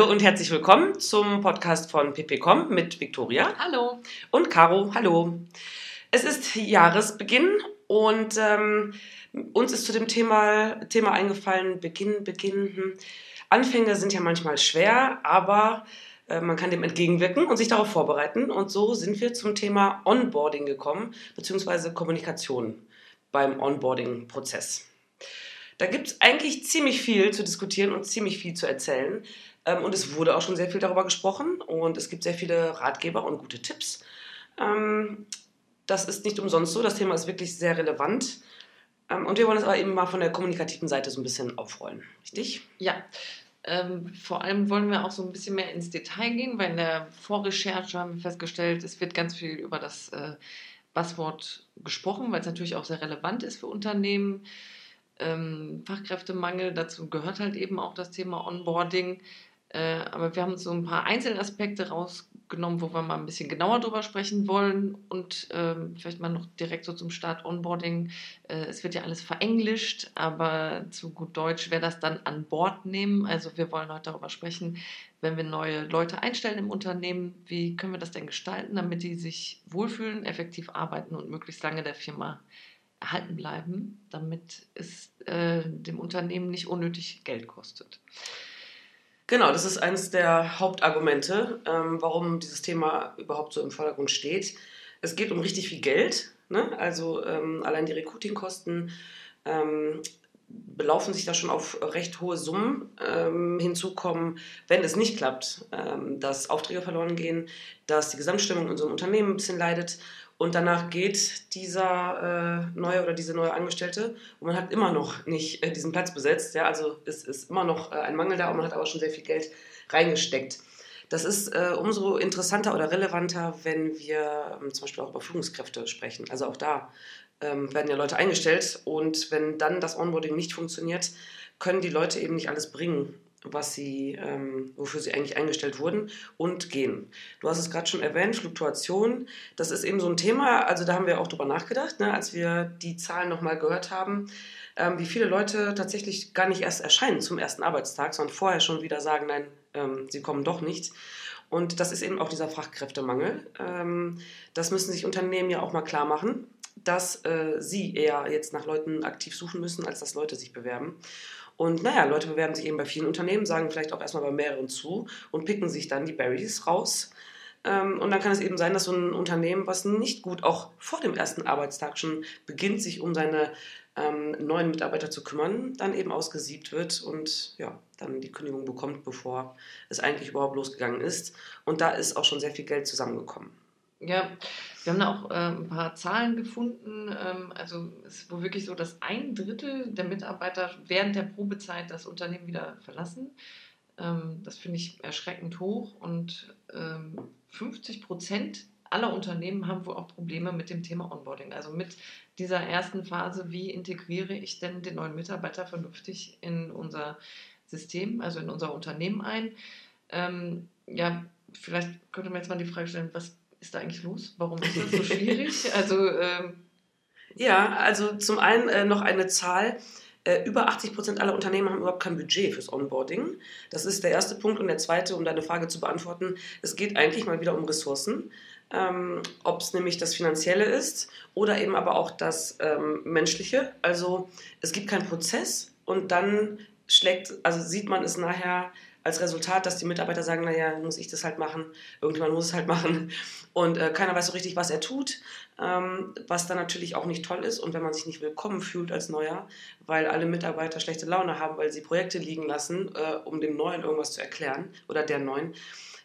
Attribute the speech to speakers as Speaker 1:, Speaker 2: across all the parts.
Speaker 1: Hallo und herzlich willkommen zum Podcast von ppcom mit Viktoria.
Speaker 2: Hallo.
Speaker 1: Und Caro. Hallo. Es ist Jahresbeginn und ähm, uns ist zu dem Thema, Thema eingefallen, Beginn, Beginn. Hm. Anfänge sind ja manchmal schwer, aber äh, man kann dem entgegenwirken und sich darauf vorbereiten. Und so sind wir zum Thema Onboarding gekommen, beziehungsweise Kommunikation beim Onboarding-Prozess. Da gibt es eigentlich ziemlich viel zu diskutieren und ziemlich viel zu erzählen. Ähm, und es wurde auch schon sehr viel darüber gesprochen und es gibt sehr viele Ratgeber und gute Tipps. Ähm, das ist nicht umsonst so, das Thema ist wirklich sehr relevant. Ähm, und wir wollen es aber eben mal von der kommunikativen Seite so ein bisschen aufrollen, richtig?
Speaker 2: Ja. Ähm, vor allem wollen wir auch so ein bisschen mehr ins Detail gehen, weil in der Vorrecherche haben wir festgestellt, es wird ganz viel über das äh, Buzzword gesprochen, weil es natürlich auch sehr relevant ist für Unternehmen. Ähm, Fachkräftemangel, dazu gehört halt eben auch das Thema Onboarding. Äh, aber wir haben so ein paar Einzelaspekte rausgenommen, wo wir mal ein bisschen genauer drüber sprechen wollen und ähm, vielleicht mal noch direkt so zum Start Onboarding. Äh, es wird ja alles verenglischt, aber zu gut Deutsch wäre das dann an Bord nehmen. Also wir wollen heute darüber sprechen, wenn wir neue Leute einstellen im Unternehmen, wie können wir das denn gestalten, damit die sich wohlfühlen, effektiv arbeiten und möglichst lange der Firma erhalten bleiben, damit es äh, dem Unternehmen nicht unnötig Geld kostet.
Speaker 1: Genau, das ist eines der Hauptargumente, ähm, warum dieses Thema überhaupt so im Vordergrund steht. Es geht um richtig viel Geld. Ne? Also ähm, allein die Recruitingkosten ähm, belaufen sich da schon auf recht hohe Summen. Ähm, hinzukommen, wenn es nicht klappt, ähm, dass Aufträge verloren gehen, dass die Gesamtstimmung in unserem Unternehmen ein bisschen leidet und danach geht dieser äh, neue oder diese neue Angestellte und man hat immer noch nicht äh, diesen Platz besetzt. Ja? Also es ist immer noch äh, ein Mangel da und man hat aber schon sehr viel Geld reingesteckt. Das ist äh, umso interessanter oder relevanter, wenn wir ähm, zum Beispiel auch über Führungskräfte sprechen. Also auch da ähm, werden ja Leute eingestellt und wenn dann das Onboarding nicht funktioniert, können die Leute eben nicht alles bringen was sie, ähm, wofür sie eigentlich eingestellt wurden und gehen. Du hast es gerade schon erwähnt, Fluktuation, das ist eben so ein Thema, also da haben wir auch drüber nachgedacht, ne, als wir die Zahlen nochmal gehört haben, ähm, wie viele Leute tatsächlich gar nicht erst erscheinen zum ersten Arbeitstag, sondern vorher schon wieder sagen, nein, ähm, sie kommen doch nicht. Und das ist eben auch dieser Fachkräftemangel. Ähm, das müssen sich Unternehmen ja auch mal klar machen, dass äh, sie eher jetzt nach Leuten aktiv suchen müssen, als dass Leute sich bewerben. Und naja, Leute bewerben sich eben bei vielen Unternehmen, sagen vielleicht auch erstmal bei mehreren zu und picken sich dann die Berries raus. Ähm, und dann kann es eben sein, dass so ein Unternehmen, was nicht gut auch vor dem ersten Arbeitstag schon beginnt, sich um seine ähm, neuen Mitarbeiter zu kümmern, dann eben ausgesiebt wird und ja, dann die Kündigung bekommt, bevor es eigentlich überhaupt losgegangen ist. Und da ist auch schon sehr viel Geld zusammengekommen.
Speaker 2: Ja, wir haben da auch äh, ein paar Zahlen gefunden. Ähm, also es ist wohl wirklich so, dass ein Drittel der Mitarbeiter während der Probezeit das Unternehmen wieder verlassen. Ähm, das finde ich erschreckend hoch. Und ähm, 50 Prozent aller Unternehmen haben wohl auch Probleme mit dem Thema Onboarding. Also mit dieser ersten Phase, wie integriere ich denn den neuen Mitarbeiter vernünftig in unser System, also in unser Unternehmen ein. Ähm, ja, vielleicht könnte man jetzt mal die Frage stellen, was ist da eigentlich los? Warum ist das so schwierig? also, ähm
Speaker 1: ja, also zum einen äh, noch eine Zahl. Äh, über 80 Prozent aller Unternehmen haben überhaupt kein Budget fürs Onboarding. Das ist der erste Punkt. Und der zweite, um deine Frage zu beantworten, es geht eigentlich mal wieder um Ressourcen. Ähm, Ob es nämlich das Finanzielle ist oder eben aber auch das ähm, Menschliche. Also es gibt keinen Prozess und dann schlägt, also sieht man es nachher als Resultat, dass die Mitarbeiter sagen, naja, muss ich das halt machen, irgendjemand muss es halt machen und äh, keiner weiß so richtig, was er tut, ähm, was dann natürlich auch nicht toll ist und wenn man sich nicht willkommen fühlt als Neuer, weil alle Mitarbeiter schlechte Laune haben, weil sie Projekte liegen lassen, äh, um dem Neuen irgendwas zu erklären oder der Neuen,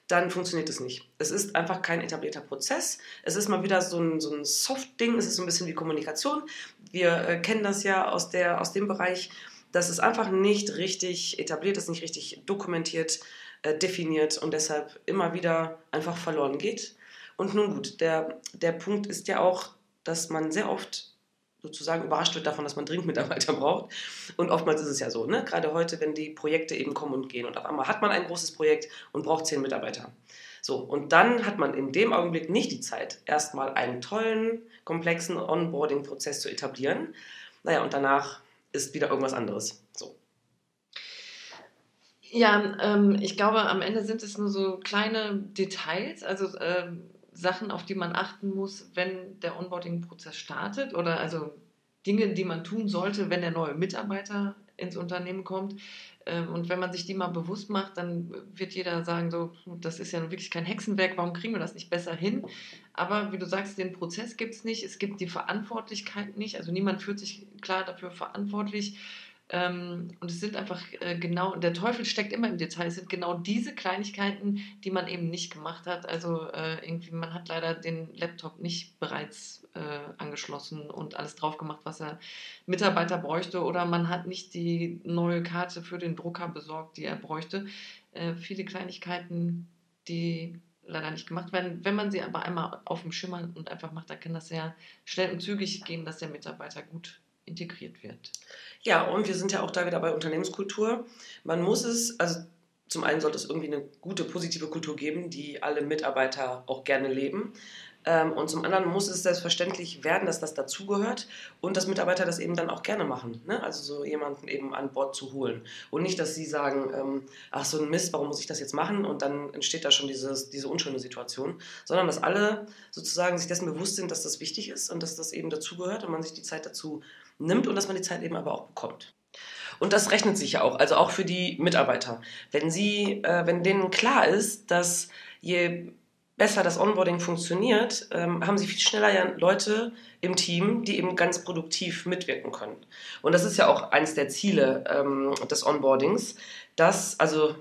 Speaker 1: dann funktioniert es nicht. Es ist einfach kein etablierter Prozess. Es ist mal wieder so ein, so ein Soft-Ding, es ist so ein bisschen wie Kommunikation. Wir äh, kennen das ja aus, der, aus dem Bereich, dass es einfach nicht richtig etabliert ist, nicht richtig dokumentiert, äh, definiert und deshalb immer wieder einfach verloren geht. Und nun gut, der, der Punkt ist ja auch, dass man sehr oft sozusagen überrascht wird davon, dass man dringend Mitarbeiter braucht. Und oftmals ist es ja so, ne? gerade heute, wenn die Projekte eben kommen und gehen und auf einmal hat man ein großes Projekt und braucht zehn Mitarbeiter. So, und dann hat man in dem Augenblick nicht die Zeit, erstmal einen tollen, komplexen Onboarding-Prozess zu etablieren. Naja, und danach ist wieder irgendwas anderes. So.
Speaker 2: Ja, ähm, ich glaube, am Ende sind es nur so kleine Details, also ähm, Sachen, auf die man achten muss, wenn der Onboarding-Prozess startet oder also Dinge, die man tun sollte, wenn der neue Mitarbeiter ins Unternehmen kommt. Ähm, und wenn man sich die mal bewusst macht, dann wird jeder sagen, so, das ist ja wirklich kein Hexenwerk, warum kriegen wir das nicht besser hin? Aber wie du sagst, den Prozess gibt es nicht, es gibt die Verantwortlichkeit nicht, also niemand fühlt sich klar dafür verantwortlich. Ähm, und es sind einfach äh, genau, der Teufel steckt immer im Detail. Es sind genau diese Kleinigkeiten, die man eben nicht gemacht hat. Also äh, irgendwie, man hat leider den Laptop nicht bereits äh, angeschlossen und alles drauf gemacht, was er Mitarbeiter bräuchte. Oder man hat nicht die neue Karte für den Drucker besorgt, die er bräuchte. Äh, viele Kleinigkeiten, die leider nicht gemacht werden. Wenn man sie aber einmal auf dem Schimmer und einfach macht, dann kann das sehr schnell und zügig gehen, dass der Mitarbeiter gut integriert wird.
Speaker 1: Ja, und wir sind ja auch da wieder bei Unternehmenskultur. Man muss es, also zum einen sollte es irgendwie eine gute, positive Kultur geben, die alle Mitarbeiter auch gerne leben. Ähm, und zum anderen muss es selbstverständlich werden, dass das dazugehört und dass Mitarbeiter das eben dann auch gerne machen. Ne? Also so jemanden eben an Bord zu holen. Und nicht, dass sie sagen, ähm, ach so ein Mist, warum muss ich das jetzt machen? Und dann entsteht da schon dieses, diese unschöne Situation. Sondern dass alle sozusagen sich dessen bewusst sind, dass das wichtig ist und dass das eben dazugehört und man sich die Zeit dazu nimmt und dass man die Zeit eben aber auch bekommt. Und das rechnet sich ja auch, also auch für die Mitarbeiter. Wenn sie, äh, wenn denen klar ist, dass je besser das Onboarding funktioniert, ähm, haben sie viel schneller ja Leute im Team, die eben ganz produktiv mitwirken können. Und das ist ja auch eines der Ziele ähm, des Onboardings, dass, also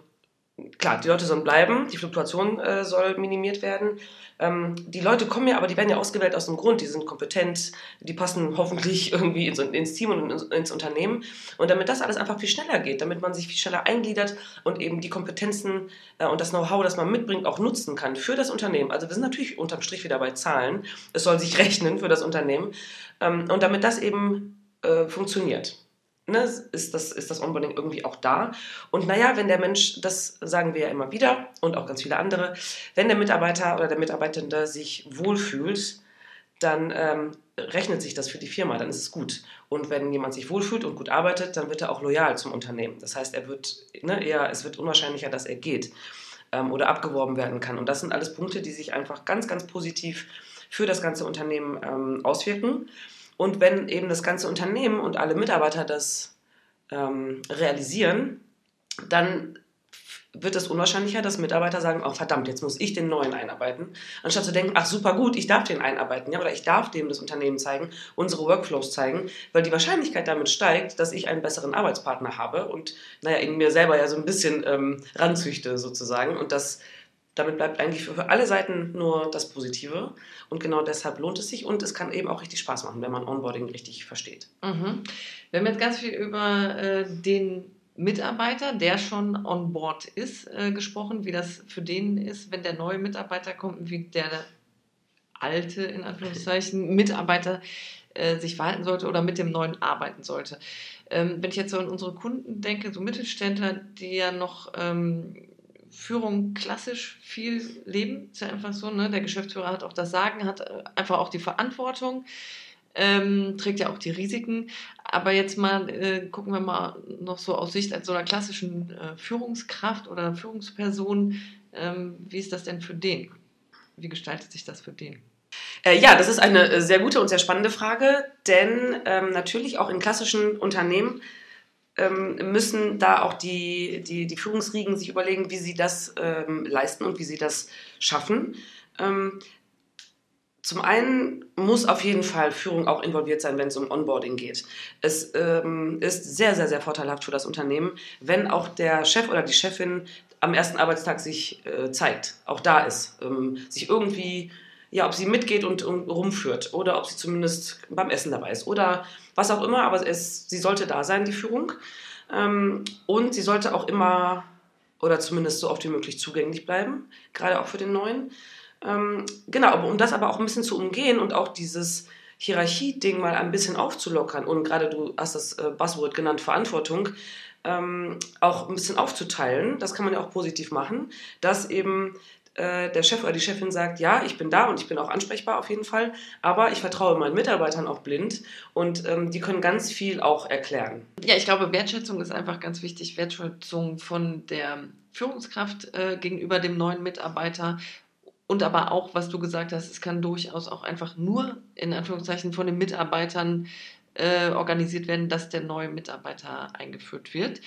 Speaker 1: klar, die Leute sollen bleiben, die Fluktuation äh, soll minimiert werden. Ähm, die Leute kommen ja, aber die werden ja ausgewählt aus dem Grund. Die sind kompetent, die passen hoffentlich irgendwie ins, ins Team und ins, ins, Unternehmen. Und damit das alles einfach viel schneller geht, damit man sich viel schneller eingliedert und eben die Kompetenzen äh, und das Know-how, das man mitbringt, auch nutzen kann für das Unternehmen. Also wir sind natürlich unterm Strich wieder bei Zahlen. Es soll sich rechnen für das Unternehmen. Ähm, und damit das eben äh, funktioniert ne, ist, das, ist das Onboarding irgendwie auch da. Und naja, wenn der Mensch, das sagen wir ja immer wieder und auch ganz viele andere, wenn der Mitarbeiter oder der Mitarbeitende sich wohlfühlt, dann ähm, rechnet sich das für die Firma, dann ist es gut. Und wenn jemand sich wohlfühlt und gut arbeitet, dann wird er auch loyal zum Unternehmen. Das heißt, er wird, ne, eher, es wird unwahrscheinlicher, dass er geht ähm, oder abgeworben werden kann. Und das sind alles Punkte, die sich einfach ganz, ganz positiv für das ganze Unternehmen ähm, auswirken. Und wenn eben das ganze Unternehmen und alle Mitarbeiter das ähm, realisieren, dann wird es unwahrscheinlicher, dass Mitarbeiter sagen, oh verdammt, jetzt muss ich den neuen einarbeiten, anstatt zu denken, ach super gut, ich darf den einarbeiten, ja, oder ich darf dem das Unternehmen zeigen, unsere Workflows zeigen, weil die Wahrscheinlichkeit damit steigt, dass ich einen besseren Arbeitspartner habe und, naja, in mir selber ja so ein bisschen ähm, ranzüchte sozusagen und das damit bleibt eigentlich für alle Seiten nur das Positive. Und genau deshalb lohnt es sich und es kann eben auch richtig Spaß machen, wenn man Onboarding richtig versteht.
Speaker 2: Mhm. Wir haben jetzt ganz viel über äh, den Mitarbeiter, der schon on board ist, äh, gesprochen, wie das für den ist, wenn der neue Mitarbeiter kommt und wie der alte, in Anführungszeichen, Mitarbeiter äh, sich verhalten sollte oder mit dem neuen arbeiten sollte. Ähm, wenn ich jetzt so an unsere Kunden denke, so Mittelständler, die ja noch ähm, Führung klassisch viel leben. Ist ja einfach so, ne? Der Geschäftsführer hat auch das Sagen, hat äh, einfach auch die Verantwortung, ähm, trägt ja auch die Risiken. Aber jetzt mal äh, gucken wir mal noch so aus Sicht als so einer klassischen äh, Führungskraft oder Führungsperson. Ähm, wie ist das denn für den? Wie gestaltet sich das für den?
Speaker 1: Äh, ja, das ist eine äh, sehr gute und sehr spannende Frage, denn ähm, natürlich auch in klassischen Unternehmen müssen da auch die, die, die Führungsriegen sich überlegen, wie sie das ähm, leisten und wie sie das schaffen. Ähm, zum einen muss auf jeden Fall Führung auch involviert sein, wenn es um Onboarding geht. Es ähm, ist sehr, sehr, sehr vorteilhaft für das Unternehmen, wenn auch der Chef oder die Chefin am ersten Arbeitstag sich äh, zeigt, auch da ist, ähm, sich irgendwie ja, ob sie mitgeht und, und, rumführt oder ob sie zumindest beim Essen dabei ist oder was auch immer, aber es, sie sollte da sein, die Führung. Ähm, und sie sollte auch immer oder zumindest so oft wie möglich zugänglich bleiben, gerade auch für den Neuen. Ähm, genau, um das aber auch ein bisschen zu umgehen und auch dieses Hierarchie-Ding mal ein bisschen aufzulockern und gerade du hast das äh, Buzzword genannt, Verantwortung, ähm, auch ein bisschen aufzuteilen, das kann man ja auch positiv machen, dass eben äh, der Chef oder die Chefin sagt, ja, ich bin da und ich bin auch ansprechbar auf jeden Fall, aber ich vertraue meinen Mitarbeitern auch blind und ähm, die können ganz viel auch erklären.
Speaker 2: Ja, ich glaube, Wertschätzung ist einfach ganz wichtig. Wertschätzung von der Führungskraft äh, gegenüber dem neuen Mitarbeiter und aber auch, was du gesagt hast, es kann durchaus auch einfach nur in Anführungszeichen von den Mitarbeitern äh, organisiert werden, dass der neue Mitarbeiter eingeführt wird.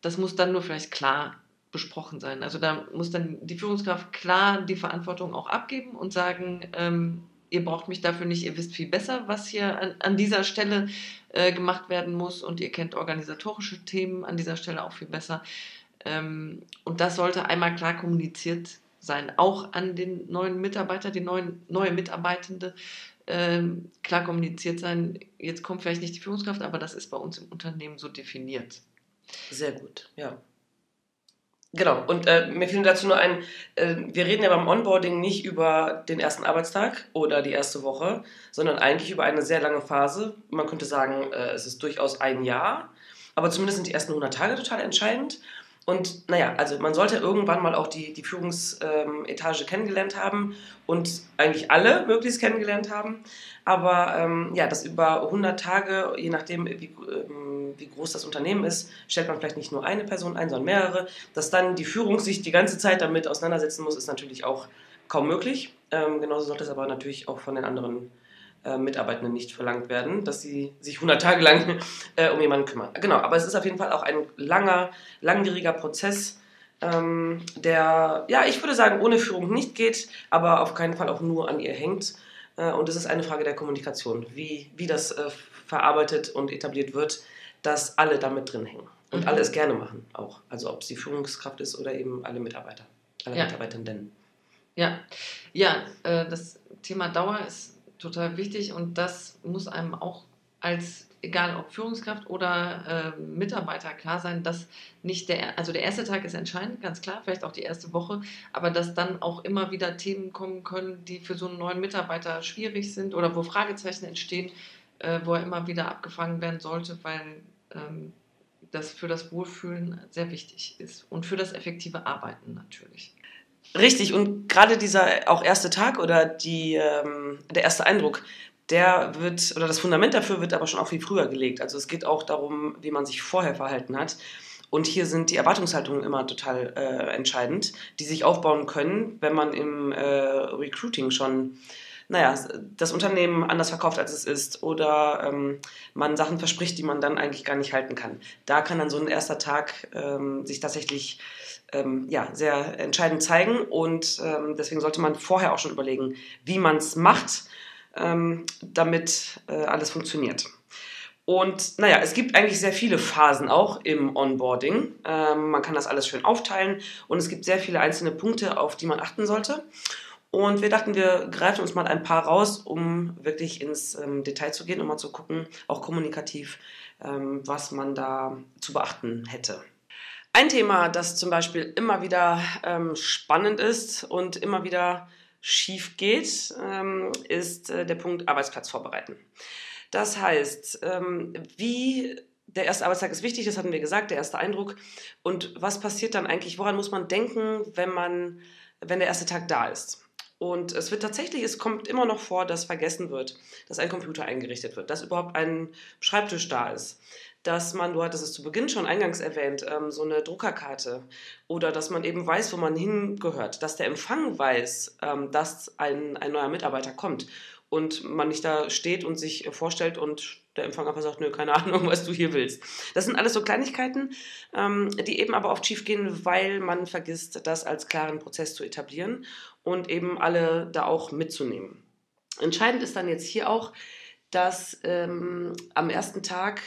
Speaker 2: Das muss dann nur vielleicht klar besprochen sein. Also da muss dann die Führungskraft klar die Verantwortung auch abgeben und sagen, ähm, ihr braucht mich dafür nicht, ihr wisst viel besser, was hier an, an dieser Stelle äh, gemacht werden muss und ihr kennt organisatorische Themen an dieser Stelle auch viel besser. Ähm, und das sollte einmal klar kommuniziert sein, auch an den neuen Mitarbeiter, die neuen, neue Mitarbeitende, ähm, klar kommuniziert sein. Jetzt kommt vielleicht nicht die Führungskraft, aber das ist bei uns im Unternehmen so definiert.
Speaker 1: Sehr gut, ja. Genau, und äh, mir fiel dazu nur ein, äh, wir reden ja beim Onboarding nicht über den ersten Arbeitstag oder die erste Woche, sondern eigentlich über eine sehr lange Phase. Man könnte sagen, äh, es ist durchaus ein Jahr, aber zumindest sind die ersten 100 Tage total entscheidend. Und naja, also man sollte irgendwann mal auch die, die Führungsetage kennengelernt haben und eigentlich alle möglichst kennengelernt haben. Aber ähm, ja, das über 100 Tage, je nachdem, wie, ähm, wie groß das Unternehmen ist, stellt man vielleicht nicht nur eine Person ein, sondern mehrere. Dass dann die Führung sich die ganze Zeit damit auseinandersetzen muss, ist natürlich auch kaum möglich. Ähm, genauso sollte es aber natürlich auch von den anderen äh, Mitarbeitenden nicht verlangt werden, dass sie sich 100 Tage lang äh, um jemanden kümmern. Genau, aber es ist auf jeden Fall auch ein langer, langwieriger Prozess, ähm, der, ja, ich würde sagen, ohne Führung nicht geht, aber auf keinen Fall auch nur an ihr hängt. Äh, und es ist eine Frage der Kommunikation, wie, wie das verarbeitet und etabliert wird, dass alle damit drin hängen. Und mhm. alle es gerne machen auch. Also ob es die Führungskraft ist oder eben alle Mitarbeiter, alle ja. Mitarbeitenden.
Speaker 2: Ja, ja, äh, das Thema Dauer ist total wichtig und das muss einem auch als egal ob Führungskraft oder äh, Mitarbeiter klar sein, dass nicht der, also der erste Tag ist entscheidend, ganz klar, vielleicht auch die erste Woche, aber dass dann auch immer wieder Themen kommen können, die für so einen neuen Mitarbeiter schwierig sind oder wo Fragezeichen entstehen, äh, wo er immer wieder abgefangen werden sollte, weil ähm, das für das Wohlfühlen sehr wichtig ist und für das effektive Arbeiten natürlich.
Speaker 1: Richtig, und gerade dieser auch erste Tag oder die, ähm, der erste Eindruck, der wird, oder das Fundament dafür wird aber schon auch viel früher gelegt. Also es geht auch darum, wie man sich vorher verhalten hat. Und hier sind die Erwartungshaltungen immer total äh, entscheidend, die sich aufbauen können, wenn man im äh, Recruiting schon, naja, das Unternehmen anders verkauft, als es ist, oder ähm, man Sachen verspricht, die man dann eigentlich gar nicht halten kann. Da kann dann so ein erster Tag ähm, sich tatsächlich ähm, ja, sehr entscheidend zeigen. Und ähm, deswegen sollte man vorher auch schon überlegen, wie man es macht, ähm, damit äh, alles funktioniert. Und naja, es gibt eigentlich sehr viele Phasen auch im Onboarding. Ähm, man kann das alles schön aufteilen und es gibt sehr viele einzelne Punkte, auf die man achten sollte. Und wir dachten, wir greifen uns mal ein paar raus, um wirklich ins ähm, Detail zu gehen und mal zu gucken, auch kommunikativ, ähm, was man da zu beachten hätte. Ein Thema, das zum Beispiel immer wieder ähm, spannend ist und immer wieder schief geht, ähm, ist äh, der Punkt Arbeitsplatz vorbereiten. Das heißt, ähm, wie der erste Arbeitstag ist wichtig, das hatten wir gesagt, der erste Eindruck. Und was passiert dann eigentlich? Woran muss man denken, wenn man, wenn der erste Tag da ist? Und es wird tatsächlich, es kommt immer noch vor, dass vergessen wird, dass ein Computer eingerichtet wird, dass überhaupt ein Schreibtisch da ist, dass man, du hattest es zu Beginn schon eingangs erwähnt, ähm, so eine Druckerkarte oder dass man eben weiß, wo man hingehört, dass der Empfang weiß, ähm, dass ein, ein neuer Mitarbeiter kommt und man nicht da steht und sich vorstellt und der Empfang einfach sagt, nö, keine Ahnung, was du hier willst. Das sind alles so Kleinigkeiten, ähm, die eben aber oft schief gehen, weil man vergisst, das als klaren Prozess zu etablieren und eben alle da auch mitzunehmen. Entscheidend ist dann jetzt hier auch, dass ähm, am ersten Tag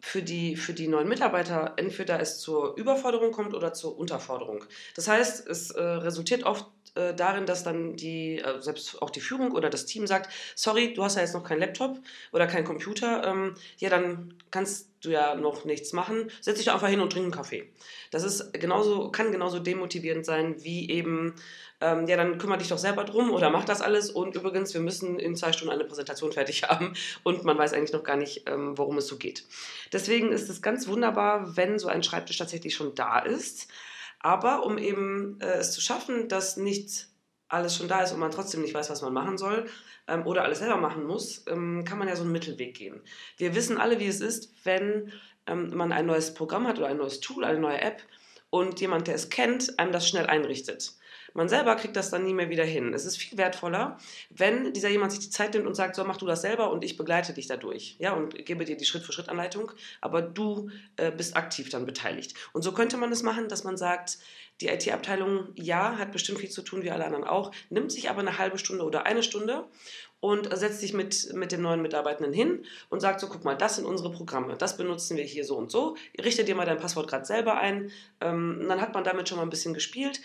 Speaker 1: für die, für die neuen Mitarbeiter entweder es zur Überforderung kommt oder zur Unterforderung. Das heißt, es äh, resultiert oft äh, darin, dass dann die, äh, selbst auch die Führung oder das Team sagt, sorry, du hast ja jetzt noch keinen Laptop oder keinen Computer, ähm, ja, dann kannst du ja noch nichts machen, setz dich einfach hin und trink einen Kaffee. Das ist genauso, kann genauso demotivierend sein, wie eben, ähm, ja, dann kümmere dich doch selber drum oder mach das alles und übrigens, wir müssen in zwei Stunden eine Präsentation fertig haben und man weiß eigentlich noch gar nicht, ähm, worum es so geht. Deswegen ist es ganz wunderbar, wenn so ein Schreibtisch tatsächlich schon da ist. Aber um eben äh, es zu schaffen, dass nicht alles schon da ist und man trotzdem nicht weiß, was man machen soll ähm, oder alles selber machen muss, ähm, kann man ja so einen Mittelweg gehen. Wir wissen alle, wie es ist, wenn ähm, man ein neues Programm hat oder ein neues Tool, eine neue App und jemand, der es kennt, einem das schnell einrichtet. Man selber kriegt das dann nie mehr wieder hin. Es ist viel wertvoller, wenn dieser jemand sich die Zeit nimmt und sagt, so mach du das selber und ich begleite dich dadurch. Ja, und gebe dir die Schritt-für-Schritt-Anleitung, aber du äh, bist aktiv dann beteiligt. Und so könnte man es machen, dass man sagt, die IT-Abteilung, ja, hat bestimmt viel zu tun, wie alle anderen auch, nimmt sich aber eine halbe Stunde oder eine Stunde und setzt sich mit, mit den neuen Mitarbeitenden hin und sagt so, guck mal, das sind unsere Programme, das benutzen wir hier so und so, richte dir mal dein Passwort gerade selber ein, ähm, dann hat man damit schon mal ein bisschen gespielt,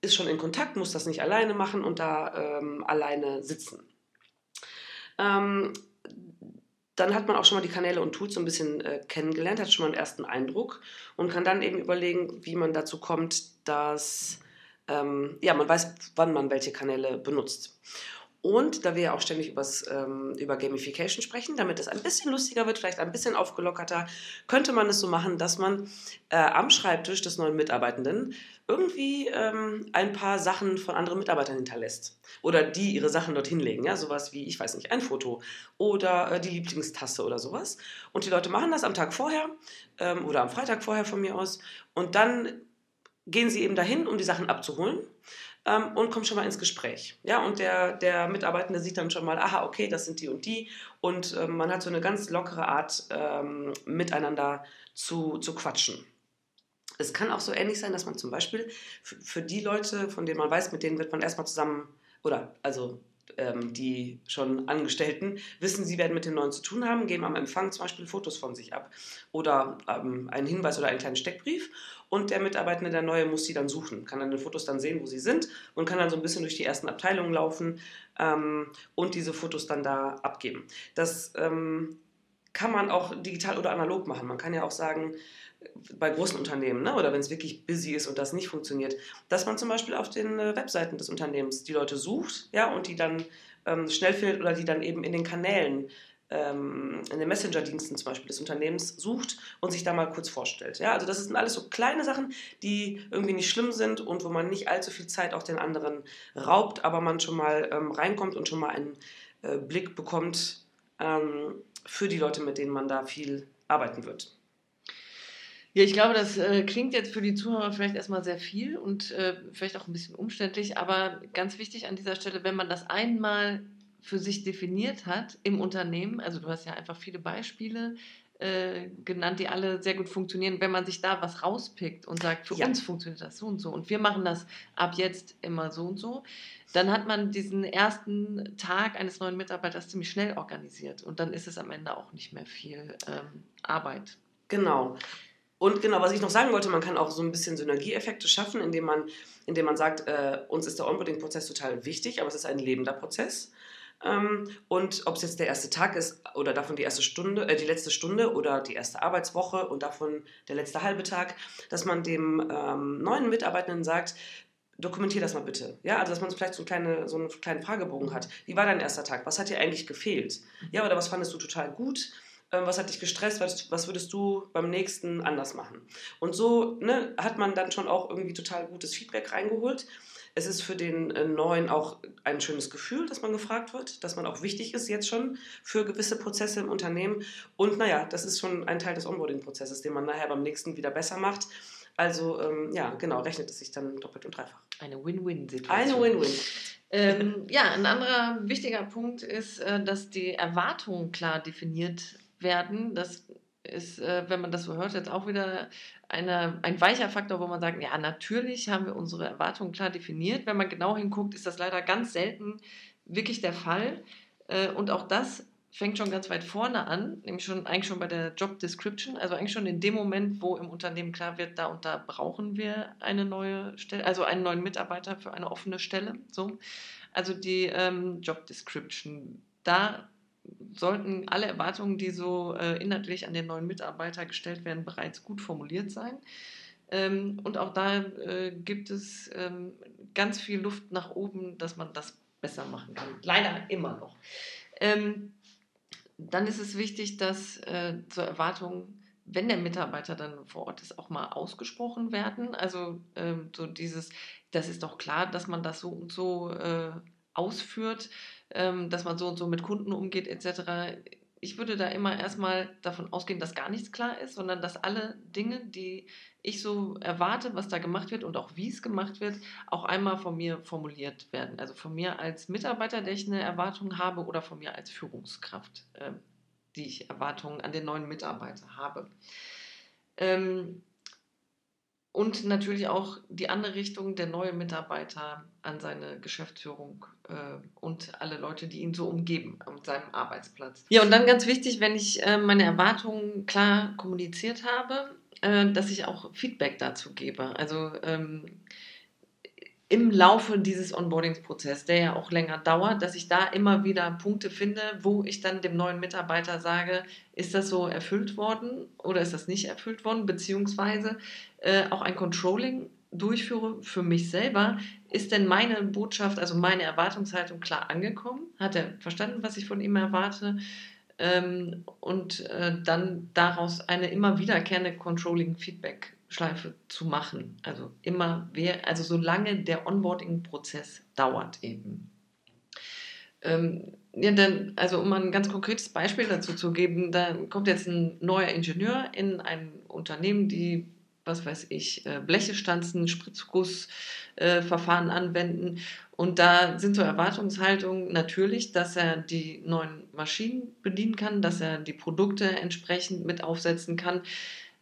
Speaker 1: ist schon in Kontakt, muss das nicht alleine machen und da ähm, alleine sitzen. Ähm, dann hat man auch schon mal die Kanäle und Tools so ein bisschen äh, kennengelernt, hat schon mal einen ersten Eindruck und kann dann eben überlegen, wie man dazu kommt, dass ähm, ja, man weiß, wann man welche Kanäle benutzt. Und da wir ja auch ständig übers, ähm, über Gamification sprechen, damit es ein bisschen lustiger wird, vielleicht ein bisschen aufgelockerter, könnte man es so machen, dass man äh, am Schreibtisch des neuen Mitarbeitenden irgendwie ähm, ein paar Sachen von anderen Mitarbeitern hinterlässt. Oder die ihre Sachen dort hinlegen. Ja? Sowas wie, ich weiß nicht, ein Foto oder äh, die Lieblingstasse oder sowas. Und die Leute machen das am Tag vorher ähm, oder am Freitag vorher von mir aus. Und dann gehen sie eben dahin, um die Sachen abzuholen ähm, und kommt schon mal ins Gespräch. Ja, und der, der Mitarbeitende sieht dann schon mal, aha, okay, das sind die und die. Und ähm, man hat so eine ganz lockere Art, ähm, miteinander zu, zu quatschen. Es kann auch so ähnlich sein, dass man zum Beispiel für, für die Leute, von denen man weiß, mit denen wird man erstmal zusammen, oder also ähm, die schon Angestellten wissen, sie werden mit den Neuen zu tun haben, geben am Empfang zum Beispiel Fotos von sich ab oder ähm, einen Hinweis oder einen kleinen Steckbrief und der Mitarbeitende, der Neue, muss sie dann suchen, kann dann die Fotos dann sehen, wo sie sind und kann dann so ein bisschen durch die ersten Abteilungen laufen ähm, und diese Fotos dann da abgeben. Das ähm, kann man auch digital oder analog machen. Man kann ja auch sagen, bei großen Unternehmen, ne, oder wenn es wirklich busy ist und das nicht funktioniert, dass man zum Beispiel auf den äh, Webseiten des Unternehmens die Leute sucht, ja, und die dann ähm, schnell findet oder die dann eben in den Kanälen, ähm, in den Messenger-Diensten zum Beispiel des Unternehmens sucht und sich da mal kurz vorstellt. Ja, also das sind alles so kleine Sachen, die irgendwie nicht schlimm sind und wo man nicht allzu viel Zeit auch den anderen raubt, aber man schon mal ähm, reinkommt und schon mal einen äh, Blick bekommt ähm, für die Leute, mit denen man da viel arbeiten wird.
Speaker 2: Ja, ich glaube, das äh, klingt jetzt für die Zuhörer vielleicht erstmal sehr viel und äh, vielleicht auch ein bisschen umständlich, aber ganz wichtig an dieser Stelle, wenn man das einmal für sich definiert hat im Unternehmen, also du hast ja einfach viele Beispiele äh, genannt, die alle sehr gut funktionieren, wenn man sich da was rauspickt und sagt, für ja. uns funktioniert das so und so und wir machen das ab jetzt immer so und so, dann hat man diesen ersten Tag eines neuen Mitarbeiters ziemlich schnell organisiert und dann ist es am Ende auch nicht mehr viel ähm, Arbeit.
Speaker 1: Genau. Und genau, was ich noch sagen wollte, man kann auch so ein bisschen Synergieeffekte schaffen, indem man, indem man sagt, äh, uns ist der Onboarding-Prozess total wichtig, aber es ist ein lebender Prozess. Ähm, und ob es jetzt der erste Tag ist oder davon die erste Stunde, äh, die letzte Stunde oder die erste Arbeitswoche und davon der letzte halbe Tag, dass man dem ähm, neuen Mitarbeitenden sagt, dokumentier das mal bitte. Ja, also dass man vielleicht so, kleine, so einen kleinen Fragebogen hat. Wie war dein erster Tag? Was hat dir eigentlich gefehlt? Ja, oder was fandest du total gut? Ähm, was hat dich gestresst, was, was würdest du beim nächsten anders machen? Und so ne, hat man dann schon auch irgendwie total gutes Feedback reingeholt. Es ist für den äh, Neuen auch ein schönes Gefühl, dass man gefragt wird, dass man auch wichtig ist jetzt schon für gewisse Prozesse im Unternehmen. Und naja, das ist schon ein Teil des Onboarding-Prozesses, den man nachher beim nächsten wieder besser macht. Also ähm, ja, genau, rechnet es sich dann doppelt und dreifach.
Speaker 2: Eine Win-Win-Situation.
Speaker 1: Eine Win-Win.
Speaker 2: Ähm, ja, ein anderer wichtiger Punkt ist, äh, dass die Erwartungen klar definiert werden. Das ist, äh, wenn man das so hört, jetzt auch wieder eine, ein weicher Faktor, wo man sagt, ja, natürlich haben wir unsere Erwartungen klar definiert. Wenn man genau hinguckt, ist das leider ganz selten wirklich der Fall. Äh, und auch das fängt schon ganz weit vorne an, nämlich schon eigentlich schon bei der Job Description, also eigentlich schon in dem Moment, wo im Unternehmen klar wird, da und da brauchen wir eine neue Stelle, also einen neuen Mitarbeiter für eine offene Stelle. So. Also die ähm, Job Description, da sollten alle Erwartungen, die so äh, inhaltlich an den neuen Mitarbeiter gestellt werden, bereits gut formuliert sein. Ähm, und auch da äh, gibt es ähm, ganz viel Luft nach oben, dass man das besser machen kann. Leider immer noch. Ähm, dann ist es wichtig, dass äh, zur Erwartung wenn der Mitarbeiter dann vor Ort ist, auch mal ausgesprochen werden. Also ähm, so dieses, das ist doch klar, dass man das so und so äh, ausführt, ähm, dass man so und so mit Kunden umgeht etc. Ich würde da immer erstmal davon ausgehen, dass gar nichts klar ist, sondern dass alle Dinge, die ich so erwarte, was da gemacht wird und auch wie es gemacht wird, auch einmal von mir formuliert werden. Also von mir als Mitarbeiter, der ich eine Erwartung habe, oder von mir als Führungskraft. Äh, die ich Erwartungen an den neuen Mitarbeiter habe. Ähm, und natürlich auch die andere Richtung, der neue Mitarbeiter an seine Geschäftsführung äh, und alle Leute, die ihn so umgeben an seinem Arbeitsplatz. Ja, und dann ganz wichtig, wenn ich äh, meine Erwartungen klar kommuniziert habe, äh, dass ich auch Feedback dazu gebe. Also ähm, im Laufe dieses Onboarding-Prozesses, der ja auch länger dauert, dass ich da immer wieder Punkte finde, wo ich dann dem neuen Mitarbeiter sage, ist das so erfüllt worden oder ist das nicht erfüllt worden, beziehungsweise äh, auch ein Controlling durchführe für mich selber, ist denn meine Botschaft, also meine Erwartungshaltung klar angekommen? Hat er verstanden, was ich von ihm erwarte? Ähm, und äh, dann daraus eine immer wiederkehrende Controlling-Feedback Schleife zu machen. Also immer, wer, also solange der Onboarding-Prozess dauert eben. Ähm, ja, dann, also um ein ganz konkretes Beispiel dazu zu geben, da kommt jetzt ein neuer Ingenieur in ein Unternehmen, die, was weiß ich, äh, Bleche stanzen, Spritzgussverfahren äh, anwenden. Und da sind so Erwartungshaltungen natürlich, dass er die neuen Maschinen bedienen kann, dass er die Produkte entsprechend mit aufsetzen kann.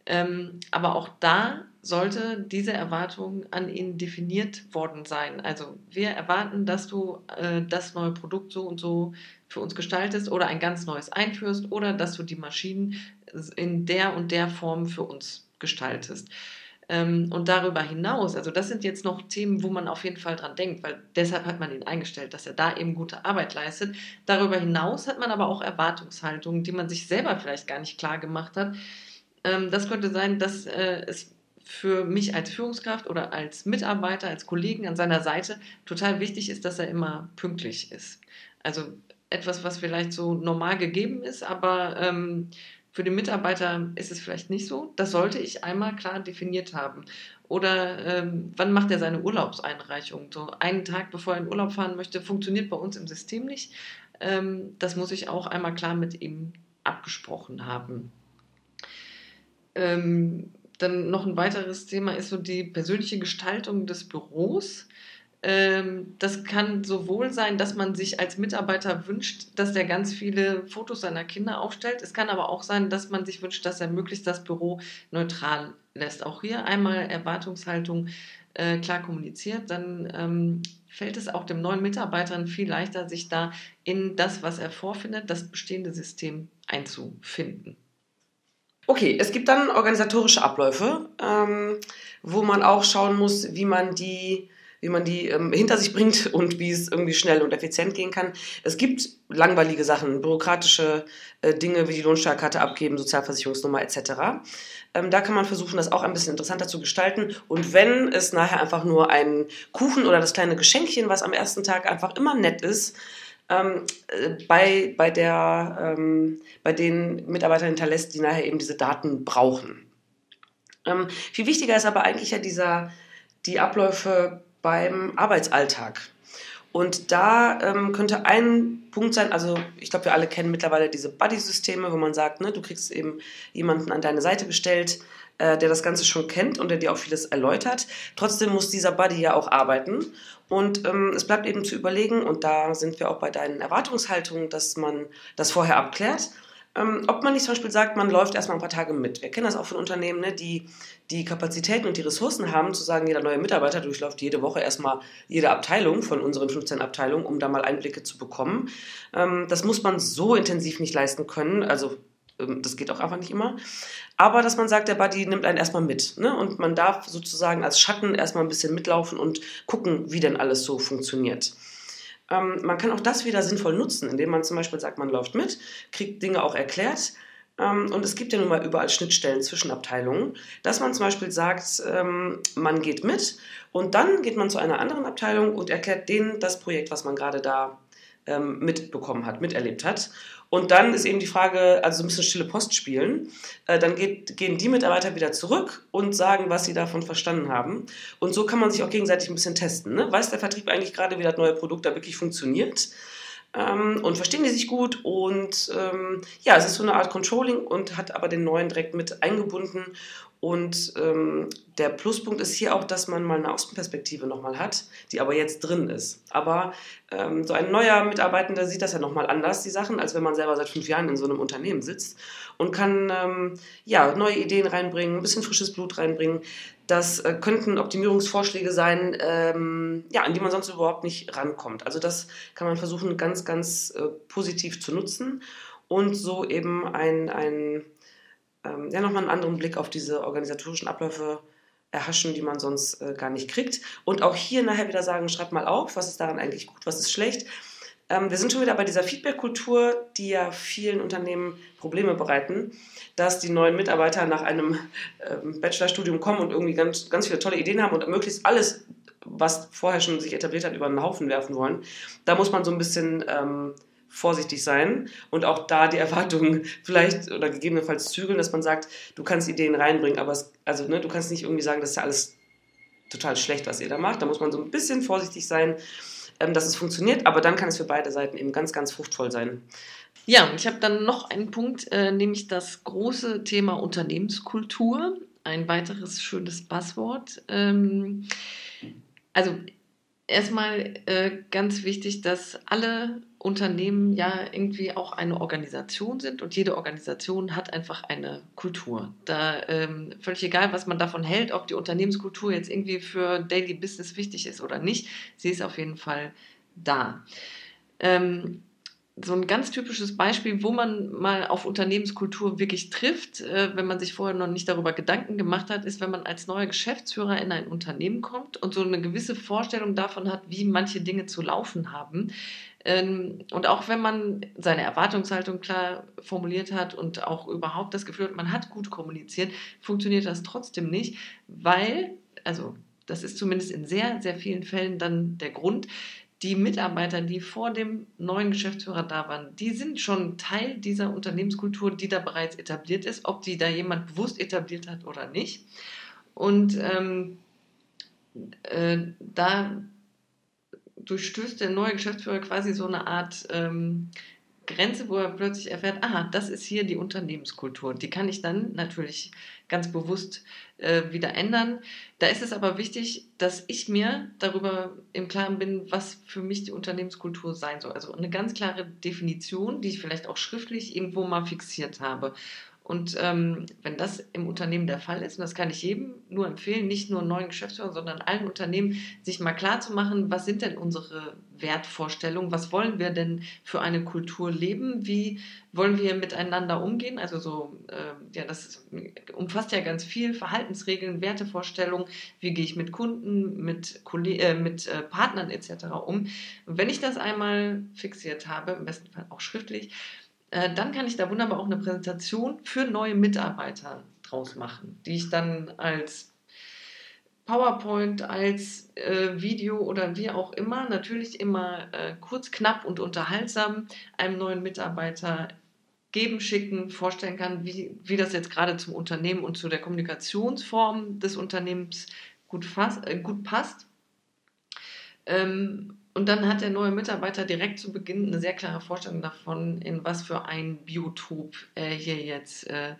Speaker 2: Ähm, aber auch da sollte diese Erwartung an ihn definiert worden sein. Also wir erwarten, dass du äh, das neue Produkt so und so für uns gestaltest oder ein ganz neues einführst oder dass du die Maschinen in der und der Form für uns gestaltest. Ähm, und darüber hinaus, also das sind jetzt noch Themen, wo man auf jeden Fall dran denkt, weil deshalb hat man ihn eingestellt, dass er da eben gute Arbeit leistet. Darüber hinaus hat man aber auch Erwartungshaltungen, die man sich selber vielleicht gar nicht klar gemacht hat ähm, das könnte sein, dass äh, es für mich als Führungskraft oder als Mitarbeiter, als Kollegen an seiner Seite total wichtig ist, dass er immer pünktlich ist. Also etwas, was vielleicht so normal gegeben ist, aber ähm, für den Mitarbeiter ist es vielleicht nicht so. Das sollte ich einmal klar definiert haben. Oder ähm, wann macht er seine Urlaubseinreichung? So einen Tag bevor er in Urlaub fahren möchte, funktioniert bei uns im System nicht. Ähm, das muss ich auch einmal klar mit ihm abgesprochen haben. Ähm, dann noch ein weiteres Thema ist so die persönliche Gestaltung des Büros. Ähm, das kann sowohl sein, dass man sich als Mitarbeiter wünscht, dass der ganz viele Fotos seiner Kinder aufstellt. Es kann aber auch sein, dass man sich wünscht, dass er möglichst das Büro neutral lässt. Auch hier einmal Erwartungshaltung äh, klar kommuniziert, dann ähm, fällt es auch dem neuen Mitarbeitern viel leichter, sich da in das, was er vorfindet, das bestehende System einzufinden.
Speaker 1: Okay, es gibt dann organisatorische Abläufe, ähm, wo man auch schauen muss, wie man die, wie man die ähm, hinter sich bringt und wie es irgendwie schnell und effizient gehen kann. Es gibt langweilige Sachen, bürokratische äh, Dinge wie die Lohnsteuerkarte abgeben, Sozialversicherungsnummer etc. Ähm, da kann man versuchen, das auch ein bisschen interessanter zu gestalten. Und wenn es nachher einfach nur ein Kuchen oder das kleine Geschenkchen, was am ersten Tag einfach immer nett ist, ähm, äh, bei, bei, der, ähm, bei den Mitarbeitern hinterlässt, die nachher eben diese Daten brauchen. Ähm, viel wichtiger ist aber eigentlich ja dieser, die Abläufe beim Arbeitsalltag. Und da ähm, könnte ein Punkt sein, also ich glaube, wir alle kennen mittlerweile diese Buddy-Systeme, wo man sagt, ne, du kriegst eben jemanden an deine Seite gestellt, äh, der das Ganze schon kennt und der dir auch vieles erläutert. Trotzdem muss dieser Buddy ja auch arbeiten. Und ähm, es bleibt eben zu überlegen, und da sind wir auch bei deinen Erwartungshaltungen, dass man das vorher abklärt, ähm, ob man nicht zum Beispiel sagt, man läuft erstmal ein paar Tage mit. Wir kennen das auch von Unternehmen, ne, die die Kapazitäten und die Ressourcen haben, zu sagen, jeder neue Mitarbeiter durchläuft jede Woche erstmal jede Abteilung von unseren 15 Abteilungen, um da mal Einblicke zu bekommen. Ähm, das muss man so intensiv nicht leisten können. Also das geht auch einfach nicht immer. Aber dass man sagt, der Buddy nimmt einen erstmal mit. Ne? Und man darf sozusagen als Schatten erstmal ein bisschen mitlaufen und gucken, wie denn alles so funktioniert. Ähm, man kann auch das wieder sinnvoll nutzen, indem man zum Beispiel sagt, man läuft mit, kriegt Dinge auch erklärt. Ähm, und es gibt ja nun mal überall Schnittstellen zwischen Abteilungen, dass man zum Beispiel sagt, ähm, man geht mit und dann geht man zu einer anderen Abteilung und erklärt denen das Projekt, was man gerade da ähm, mitbekommen hat, miterlebt hat. Und dann ist eben die Frage, also so ein bisschen stille Post spielen. Äh, dann geht, gehen die Mitarbeiter wieder zurück und sagen, was sie davon verstanden haben. Und so kann man sich auch gegenseitig ein bisschen testen. Ne? Weiß der Vertrieb eigentlich gerade, wie das neue Produkt da wirklich funktioniert? Ähm, und verstehen die sich gut? Und ähm, ja, es ist so eine Art Controlling und hat aber den neuen direkt mit eingebunden. Und ähm, der Pluspunkt ist hier auch, dass man mal eine Außenperspektive nochmal hat, die aber jetzt drin ist. Aber ähm, so ein neuer Mitarbeitender sieht das ja nochmal anders, die Sachen, als wenn man selber seit fünf Jahren in so einem Unternehmen sitzt und kann ähm, ja, neue Ideen reinbringen, ein bisschen frisches Blut reinbringen. Das äh, könnten Optimierungsvorschläge sein, ähm, ja, an die man sonst überhaupt nicht rankommt. Also das kann man versuchen, ganz, ganz äh, positiv zu nutzen und so eben ein, ein ähm, ja, nochmal einen anderen Blick auf diese organisatorischen Abläufe erhaschen, die man sonst äh, gar nicht kriegt. Und auch hier nachher wieder sagen, schreibt mal auf, was ist daran eigentlich gut, was ist schlecht. Ähm, wir sind schon wieder bei dieser Feedback-Kultur, die ja vielen Unternehmen Probleme bereiten, dass die neuen Mitarbeiter nach einem ähm, Bachelorstudium kommen und irgendwie ganz, ganz viele tolle Ideen haben und möglichst alles, was vorher schon sich etabliert hat, über den Haufen werfen wollen. Da muss man so ein bisschen ähm, vorsichtig sein und auch da die Erwartungen vielleicht oder gegebenenfalls zügeln, dass man sagt, du kannst Ideen reinbringen, aber es, also ne, du kannst nicht irgendwie sagen, das ist ja alles total schlecht, was ihr da macht. Da muss man so ein bisschen vorsichtig sein, dass es funktioniert, aber dann kann es für beide Seiten eben ganz, ganz fruchtvoll sein.
Speaker 2: Ja, ich habe dann noch einen Punkt, äh, nämlich das große Thema Unternehmenskultur. Ein weiteres schönes Passwort. Ähm, also erstmal äh, ganz wichtig, dass alle Unternehmen ja irgendwie auch eine Organisation sind und jede Organisation hat einfach eine Kultur. Da ähm, völlig egal, was man davon hält, ob die Unternehmenskultur jetzt irgendwie für Daily Business wichtig ist oder nicht, sie ist auf jeden Fall da. Ähm, so ein ganz typisches Beispiel, wo man mal auf Unternehmenskultur wirklich trifft, äh, wenn man sich vorher noch nicht darüber Gedanken gemacht hat, ist, wenn man als neuer Geschäftsführer in ein Unternehmen kommt und so eine gewisse Vorstellung davon hat, wie manche Dinge zu laufen haben. Ähm, und auch wenn man seine Erwartungshaltung klar formuliert hat und auch überhaupt das Gefühl hat, man hat gut kommuniziert, funktioniert das trotzdem nicht, weil, also das ist zumindest in sehr, sehr vielen Fällen dann der Grund, die Mitarbeiter, die vor dem neuen Geschäftsführer da waren, die sind schon Teil dieser Unternehmenskultur, die da bereits etabliert ist, ob die da jemand bewusst etabliert hat oder nicht. Und ähm, äh, da durchstößt der neue Geschäftsführer quasi so eine Art ähm, Grenze, wo er plötzlich erfährt, aha, das ist hier die Unternehmenskultur. Die kann ich dann natürlich ganz bewusst äh, wieder ändern. Da ist es aber wichtig, dass ich mir darüber im Klaren bin, was für mich die Unternehmenskultur sein soll. Also eine ganz klare Definition, die ich vielleicht auch schriftlich irgendwo mal fixiert habe. Und ähm, wenn das im Unternehmen der Fall ist, und das kann ich jedem nur empfehlen, nicht nur neuen Geschäftsführern, sondern allen Unternehmen, sich mal klar zu machen, was sind denn unsere Wertvorstellungen, was wollen wir denn für eine Kultur leben, wie wollen wir miteinander umgehen, also so, äh, ja, das umfasst ja ganz viel, Verhaltensregeln, Wertevorstellungen, wie gehe ich mit Kunden, mit, Kolleg äh, mit äh, Partnern etc. um. Und wenn ich das einmal fixiert habe, im besten Fall auch schriftlich, dann kann ich da wunderbar auch eine Präsentation für neue Mitarbeiter draus machen, die ich dann als PowerPoint, als äh, Video oder wie auch immer, natürlich immer äh, kurz, knapp und unterhaltsam einem neuen Mitarbeiter geben, schicken, vorstellen kann, wie, wie das jetzt gerade zum Unternehmen und zu der Kommunikationsform des Unternehmens gut, fas äh, gut passt. Ähm, und dann hat der neue Mitarbeiter direkt zu Beginn eine sehr klare Vorstellung davon, in was für ein Biotop er hier jetzt äh,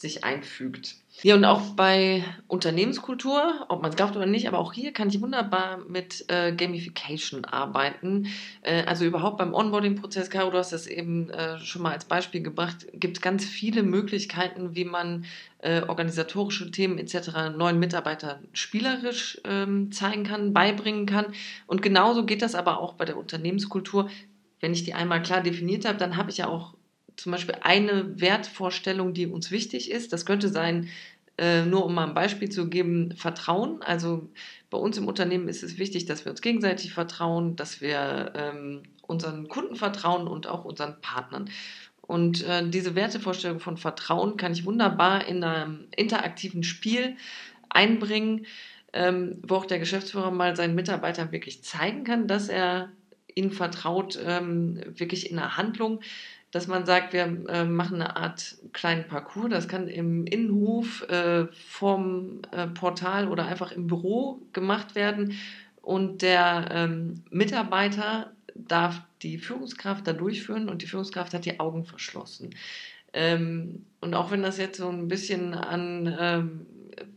Speaker 2: sich einfügt. Ja, und auch bei Unternehmenskultur, ob man es glaubt oder nicht, aber auch hier kann ich wunderbar mit äh, Gamification arbeiten. Äh, also überhaupt beim Onboarding-Prozess, Caro, du hast das eben äh, schon mal als Beispiel gebracht, gibt es ganz viele Möglichkeiten, wie man äh, organisatorische Themen etc. neuen Mitarbeitern spielerisch ähm, zeigen kann, beibringen kann. Und genauso geht das aber auch bei der Unternehmenskultur. Wenn ich die einmal klar definiert habe, dann habe ich ja auch zum Beispiel eine Wertvorstellung, die uns wichtig ist. Das könnte sein, äh, nur um mal ein Beispiel zu geben, Vertrauen. Also bei uns im Unternehmen ist es wichtig, dass wir uns gegenseitig vertrauen, dass wir ähm, unseren Kunden vertrauen und auch unseren Partnern. Und äh, diese Wertevorstellung von Vertrauen kann ich wunderbar in einem interaktiven Spiel einbringen, ähm, wo auch der Geschäftsführer mal seinen Mitarbeitern wirklich zeigen kann, dass er ihnen vertraut, ähm, wirklich in der Handlung dass man sagt, wir äh, machen eine Art kleinen Parcours. Das kann im Innenhof, äh, vom äh, Portal oder einfach im Büro gemacht werden. Und der ähm, Mitarbeiter darf die Führungskraft da durchführen und die Führungskraft hat die Augen verschlossen. Ähm, und auch wenn das jetzt so ein bisschen an, ähm,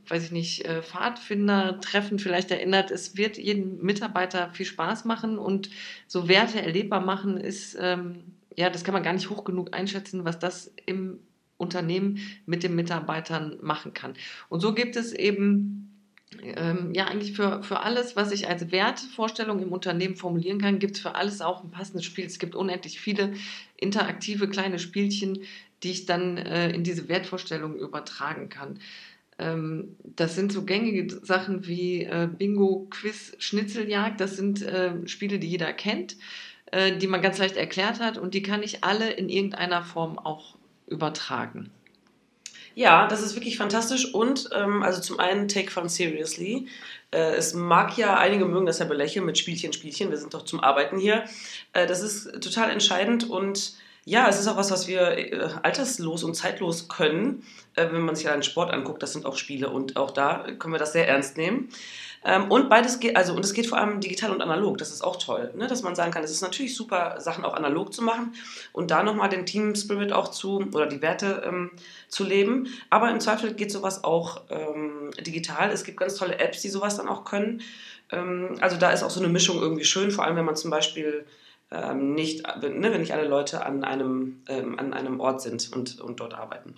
Speaker 2: weiß ich nicht, äh, Pfadfinder-Treffen vielleicht erinnert, es wird jedem Mitarbeiter viel Spaß machen und so Werte erlebbar machen ist, ähm, ja, das kann man gar nicht hoch genug einschätzen, was das im Unternehmen mit den Mitarbeitern machen kann. Und so gibt es eben ähm, ja, eigentlich für, für alles, was ich als Wertvorstellung im Unternehmen formulieren kann, gibt es für alles auch ein passendes Spiel. Es gibt unendlich viele interaktive kleine Spielchen, die ich dann äh, in diese Wertvorstellung übertragen kann. Ähm, das sind so gängige Sachen wie äh, Bingo, Quiz, Schnitzeljagd. Das sind äh, Spiele, die jeder kennt, äh, die man ganz leicht erklärt hat und die kann ich alle in irgendeiner Form auch übertragen.
Speaker 1: Ja, das ist wirklich fantastisch und ähm, also zum einen Take Fun Seriously. Äh, es mag ja, einige mögen das ja belächeln mit Spielchen, Spielchen, wir sind doch zum Arbeiten hier. Äh, das ist total entscheidend und ja, es ist auch was, was wir äh, alterslos und zeitlos können, äh, wenn man sich einen Sport anguckt. Das sind auch Spiele und auch da können wir das sehr ernst nehmen. Ähm, und beides geht, also und es geht vor allem digital und analog. Das ist auch toll, ne? dass man sagen kann, es ist natürlich super, Sachen auch analog zu machen und da nochmal den Team Spirit auch zu oder die Werte ähm, zu leben. Aber im Zweifel geht sowas auch ähm, digital. Es gibt ganz tolle Apps, die sowas dann auch können. Ähm, also da ist auch so eine Mischung irgendwie schön, vor allem wenn man zum Beispiel ähm, nicht, ne, wenn nicht alle Leute an einem, ähm, an einem Ort sind und, und dort arbeiten.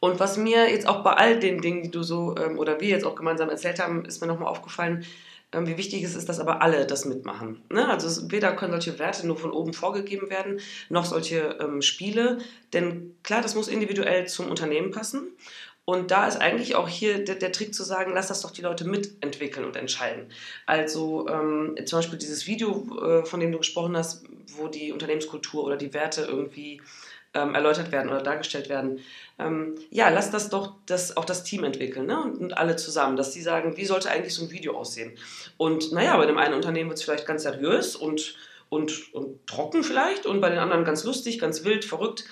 Speaker 1: Und was mir jetzt auch bei all den Dingen, die du so ähm, oder wir jetzt auch gemeinsam erzählt haben, ist mir nochmal aufgefallen, ähm, wie wichtig es ist, dass aber alle das mitmachen. Ne? Also weder können solche Werte nur von oben vorgegeben werden, noch solche ähm, Spiele. Denn klar, das muss individuell zum Unternehmen passen. Und da ist eigentlich auch hier der, der, Trick zu sagen, lass das doch die Leute mitentwickeln und entscheiden. Also ähm, zum Beispiel dieses Video, äh, von dem du gesprochen hast, wo die Unternehmenskultur oder die Werte irgendwie ähm, erläutert werden oder dargestellt werden. Ähm, ja, lass das doch das, auch das Team entwickeln ne? und, und, alle zusammen, dass sie sagen, wie sollte eigentlich so ein Video aussehen? Und naja, bei dem einen Unternehmen wird es vielleicht ganz seriös und, und, und trocken vielleicht und bei den anderen ganz lustig, ganz wild, verrückt.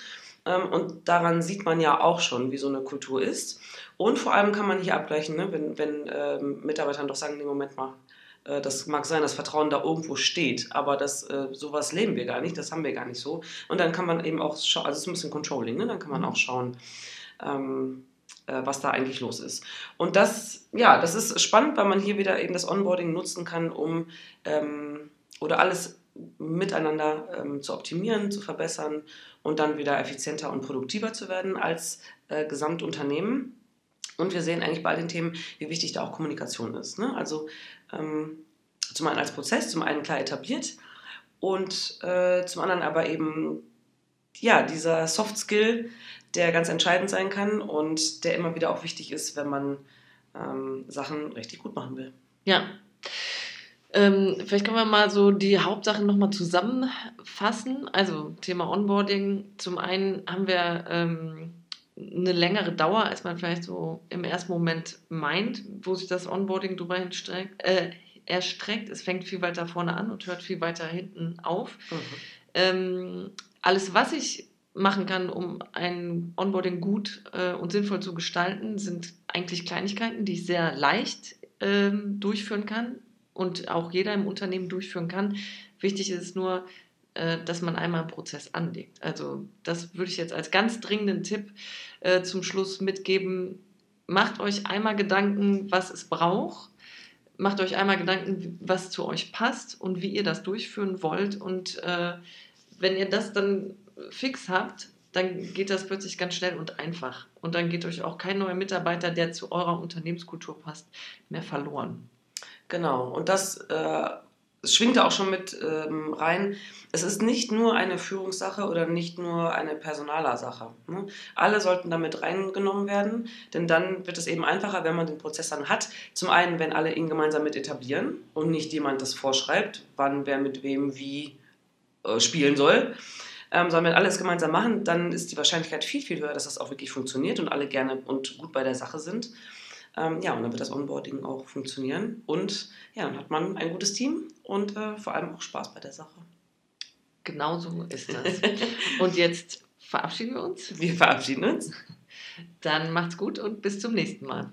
Speaker 1: Ähm, und daran sieht man ja auch schon, wie so eine Kultur ist. Und vor allem kann man hier abgleichen, ne? wenn, wenn ähm, Mitarbeitern doch sagen, nee, Moment mal, äh, das mag sein, dass Vertrauen da irgendwo steht, aber das, äh, sowas leben wir gar nicht, das haben wir gar nicht so. Und dann kann man eben auch schauen, also es ist ein bisschen Controlling, ne? dann kann man auch schauen, ähm, äh, was da eigentlich los ist. Und das, ja, das ist spannend, weil man hier wieder eben das Onboarding nutzen kann, um ähm, oder alles miteinander ähm, zu optimieren, zu verbessern und dann wieder effizienter und produktiver zu werden als äh, Gesamtunternehmen. Und wir sehen eigentlich bei den Themen, wie wichtig da auch Kommunikation ist. Ne? Also ähm, zum einen als Prozess, zum einen klar etabliert und äh, zum anderen aber eben ja, dieser Soft Skill, der ganz entscheidend sein kann und der immer wieder auch wichtig ist, wenn man ähm, Sachen richtig gut machen will.
Speaker 2: Ja. Ähm, vielleicht können wir mal so die Hauptsachen nochmal zusammenfassen. Also Thema Onboarding. Zum einen haben wir ähm, eine längere Dauer, als man vielleicht so im ersten Moment meint, wo sich das Onboarding drüber hinstreckt, äh, erstreckt. Es fängt viel weiter vorne an und hört viel weiter hinten auf. Mhm. Ähm, alles, was ich machen kann, um ein Onboarding gut äh, und sinnvoll zu gestalten, sind eigentlich Kleinigkeiten, die ich sehr leicht ähm, durchführen kann und auch jeder im Unternehmen durchführen kann. Wichtig ist nur, äh, dass man einmal einen Prozess anlegt. Also das würde ich jetzt als ganz dringenden Tipp äh, zum Schluss mitgeben. Macht euch einmal Gedanken, was es braucht. Macht euch einmal Gedanken, was zu euch passt und wie ihr das durchführen wollt. Und äh, wenn ihr das dann fix habt, dann geht das plötzlich ganz schnell und einfach. Und dann geht euch auch kein neuer Mitarbeiter, der zu eurer Unternehmenskultur passt, mehr verloren.
Speaker 1: Genau. Und das äh, es schwingt auch schon mit ähm, rein, es ist nicht nur eine Führungssache oder nicht nur eine Personalersache. Ne? Alle sollten damit reingenommen werden, denn dann wird es eben einfacher, wenn man den Prozess dann hat. Zum einen, wenn alle ihn gemeinsam mit etablieren und nicht jemand das vorschreibt, wann wer mit wem wie äh, spielen soll. Ähm, sondern wenn alle es gemeinsam machen, dann ist die Wahrscheinlichkeit viel, viel höher, dass das auch wirklich funktioniert und alle gerne und gut bei der Sache sind. Ähm, ja, und dann wird das Onboarding auch funktionieren. Und ja, dann hat man ein gutes Team und äh, vor allem auch Spaß bei der Sache.
Speaker 2: Genau so ist das. und jetzt verabschieden wir uns.
Speaker 1: Wir verabschieden uns.
Speaker 2: Dann macht's gut und bis zum nächsten Mal.